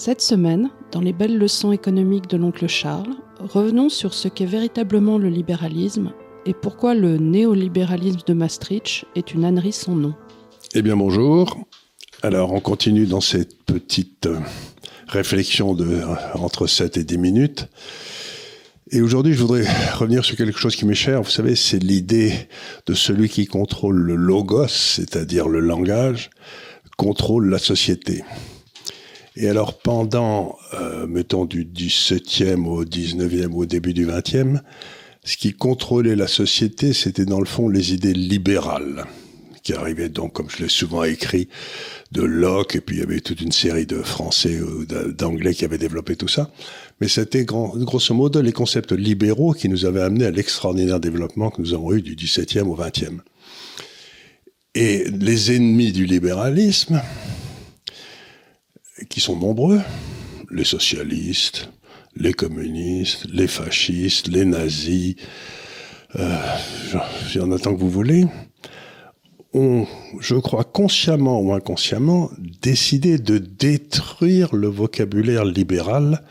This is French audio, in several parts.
Cette semaine, dans les belles leçons économiques de l'oncle Charles, revenons sur ce qu'est véritablement le libéralisme et pourquoi le néolibéralisme de Maastricht est une ânerie sans nom. Eh bien bonjour. Alors on continue dans cette petite euh, réflexion de euh, entre 7 et 10 minutes. Et aujourd'hui, je voudrais revenir sur quelque chose qui m'est cher. Vous savez, c'est l'idée de celui qui contrôle le logos, c'est-à-dire le langage, contrôle la société. Et alors pendant, euh, mettons, du 17e au 19e ou au début du 20e, ce qui contrôlait la société, c'était dans le fond les idées libérales, qui arrivaient donc, comme je l'ai souvent écrit, de Locke, et puis il y avait toute une série de Français ou d'Anglais qui avaient développé tout ça. Mais c'était grosso modo les concepts libéraux qui nous avaient amenés à l'extraordinaire développement que nous avons eu du 17e au 20e. Et les ennemis du libéralisme, qui sont nombreux, les socialistes, les communistes, les fascistes, les nazis, euh, il y en a tant que vous voulez, ont, je crois, consciemment ou inconsciemment, décidé de détruire le vocabulaire libéral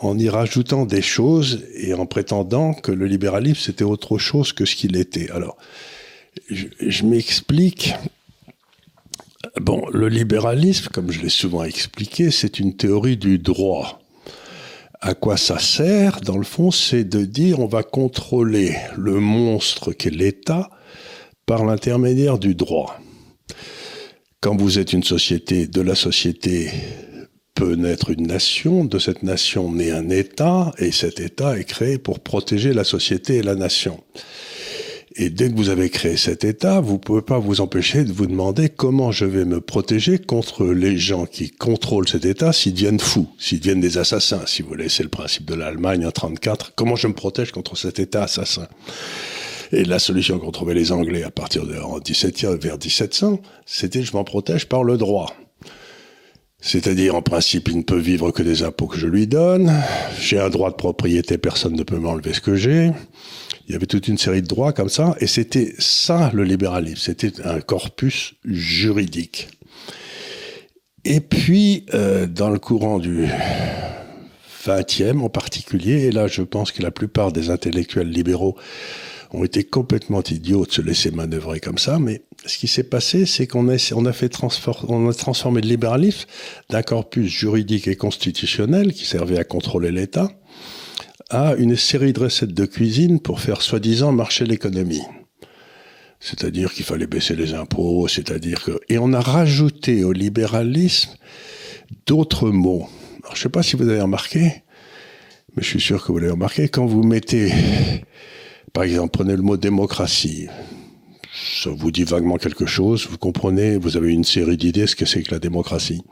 en y rajoutant des choses et en prétendant que le libéralisme c'était autre chose que ce qu'il était. Alors, je m'explique Bon, le libéralisme, comme je l'ai souvent expliqué, c'est une théorie du droit. À quoi ça sert Dans le fond, c'est de dire on va contrôler le monstre qu'est l'État par l'intermédiaire du droit. Quand vous êtes une société, de la société peut naître une nation, de cette nation naît un État, et cet État est créé pour protéger la société et la nation. Et dès que vous avez créé cet État, vous ne pouvez pas vous empêcher de vous demander comment je vais me protéger contre les gens qui contrôlent cet État s'ils deviennent fous, s'ils deviennent des assassins, si vous voulez. C'est le principe de l'Allemagne en 34. Comment je me protège contre cet État assassin? Et la solution qu'ont trouvé les Anglais à partir de en 17, vers 1700, c'était je m'en protège par le droit. C'est-à-dire, en principe, il ne peut vivre que des impôts que je lui donne. J'ai un droit de propriété, personne ne peut m'enlever ce que j'ai. Il y avait toute une série de droits comme ça, et c'était ça le libéralisme, c'était un corpus juridique. Et puis, euh, dans le courant du 20e en particulier, et là je pense que la plupart des intellectuels libéraux ont été complètement idiots de se laisser manœuvrer comme ça, mais ce qui s'est passé, c'est qu'on a, a transformé le libéralisme d'un corpus juridique et constitutionnel qui servait à contrôler l'État à une série de recettes de cuisine pour faire soi-disant marcher l'économie. C'est-à-dire qu'il fallait baisser les impôts, c'est-à-dire que... Et on a rajouté au libéralisme d'autres mots. Je ne sais pas si vous avez remarqué, mais je suis sûr que vous l'avez remarqué, quand vous mettez, par exemple, prenez le mot démocratie, ça vous dit vaguement quelque chose, vous comprenez, vous avez une série d'idées ce que c'est que la démocratie.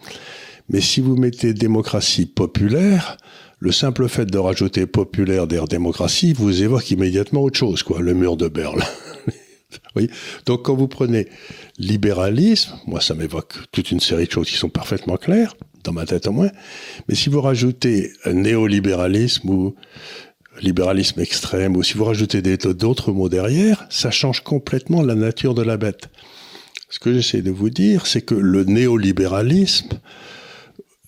Mais si vous mettez démocratie populaire, le simple fait de rajouter populaire derrière démocratie vous évoque immédiatement autre chose, quoi, le mur de Berle. oui. Donc quand vous prenez libéralisme, moi ça m'évoque toute une série de choses qui sont parfaitement claires, dans ma tête au moins, mais si vous rajoutez néolibéralisme ou libéralisme extrême, ou si vous rajoutez d'autres mots derrière, ça change complètement la nature de la bête. Ce que j'essaie de vous dire, c'est que le néolibéralisme,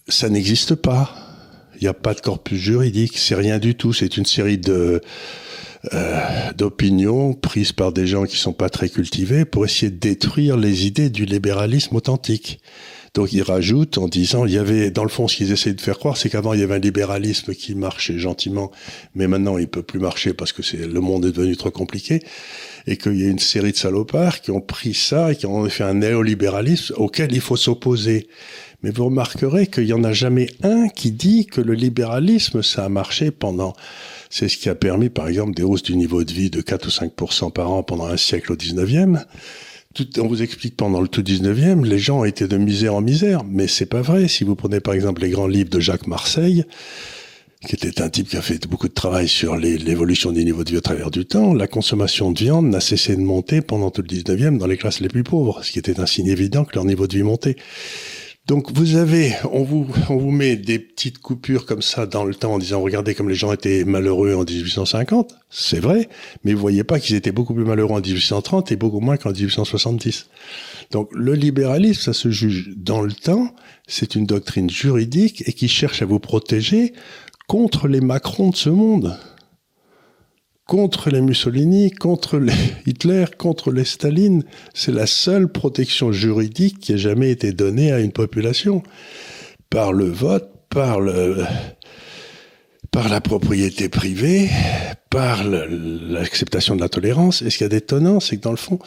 ça n'existe pas. Il n'y a pas de corpus juridique, c'est rien du tout. C'est une série de euh, d'opinions prises par des gens qui sont pas très cultivés pour essayer de détruire les idées du libéralisme authentique. Donc ils rajoutent en disant, il y avait, dans le fond, ce qu'ils essaient de faire croire, c'est qu'avant il y avait un libéralisme qui marchait gentiment, mais maintenant il peut plus marcher parce que c'est le monde est devenu trop compliqué, et qu'il y a une série de salopards qui ont pris ça et qui ont fait un néolibéralisme auquel il faut s'opposer. Mais vous remarquerez qu'il n'y en a jamais un qui dit que le libéralisme, ça a marché pendant... C'est ce qui a permis, par exemple, des hausses du niveau de vie de 4 ou 5 par an pendant un siècle au 19e. Tout, on vous explique pendant le tout 19e, les gens étaient de misère en misère, mais c'est pas vrai. Si vous prenez par exemple les grands livres de Jacques Marseille, qui était un type qui a fait beaucoup de travail sur l'évolution des niveaux de vie au travers du temps, la consommation de viande n'a cessé de monter pendant tout le 19e dans les classes les plus pauvres, ce qui était un signe évident que leur niveau de vie montait. Donc vous avez, on vous, on vous met des petites coupures comme ça dans le temps en disant regardez comme les gens étaient malheureux en 1850, c'est vrai, mais vous voyez pas qu'ils étaient beaucoup plus malheureux en 1830 et beaucoup moins qu'en 1870. Donc le libéralisme, ça se juge dans le temps, c'est une doctrine juridique et qui cherche à vous protéger contre les Macrons de ce monde contre les Mussolini, contre les Hitler, contre les Staline. C'est la seule protection juridique qui ait jamais été donnée à une population. Par le vote, par la propriété privée, par l'acceptation de la tolérance. Et ce qu'il y a d'étonnant, c'est que dans le fond,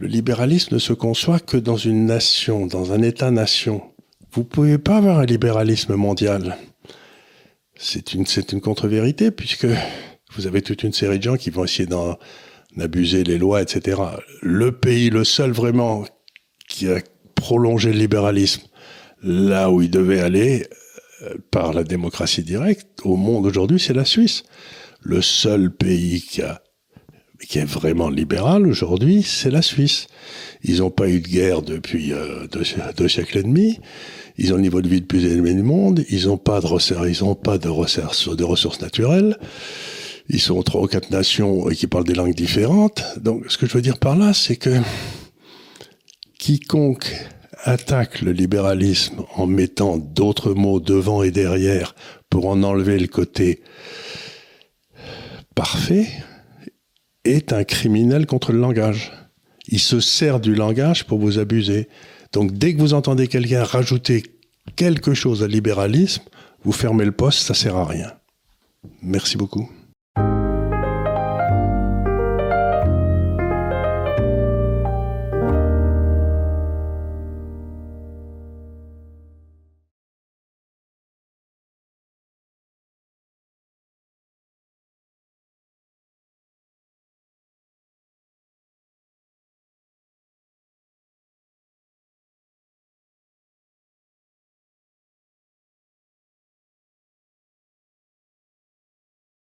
le libéralisme ne se conçoit que dans une nation, dans un État-nation. Vous pouvez pas avoir un libéralisme mondial. C'est une contre-vérité puisque vous avez toute une série de gens qui vont essayer d'en abuser les lois, etc. Le pays, le seul vraiment qui a prolongé le libéralisme là où il devait aller euh, par la démocratie directe au monde aujourd'hui, c'est la Suisse. Le seul pays qui a qui est vraiment libéral aujourd'hui, c'est la Suisse. Ils n'ont pas eu de guerre depuis euh, deux, siècles et demi. Ils ont le niveau de vie le plus élevé du monde. Ils n'ont pas de ressources, ils ont pas de ressources, de ressources naturelles ils sont trois ou quatre nations qui parlent des langues différentes. Donc, ce que je veux dire par là, c'est que quiconque attaque le libéralisme en mettant d'autres mots devant et derrière pour en enlever le côté parfait est un criminel contre le langage. Il se sert du langage pour vous abuser. Donc dès que vous entendez quelqu'un rajouter quelque chose à libéralisme, vous fermez le poste, ça sert à rien. Merci beaucoup.